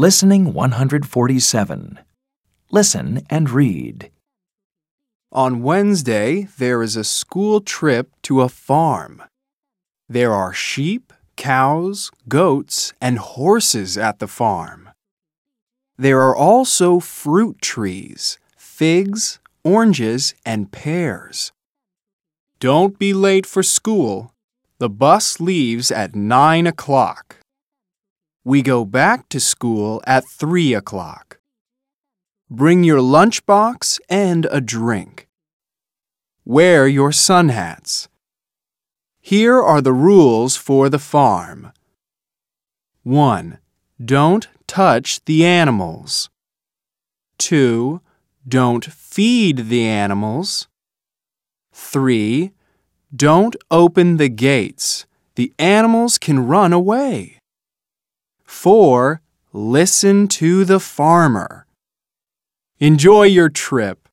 Listening 147. Listen and read. On Wednesday, there is a school trip to a farm. There are sheep, cows, goats, and horses at the farm. There are also fruit trees, figs, oranges, and pears. Don't be late for school. The bus leaves at 9 o'clock. We go back to school at 3 o'clock. Bring your lunchbox and a drink. Wear your sun hats. Here are the rules for the farm. 1. Don't touch the animals. 2. Don't feed the animals. 3. Don't open the gates. The animals can run away. 4. Listen to the farmer. Enjoy your trip.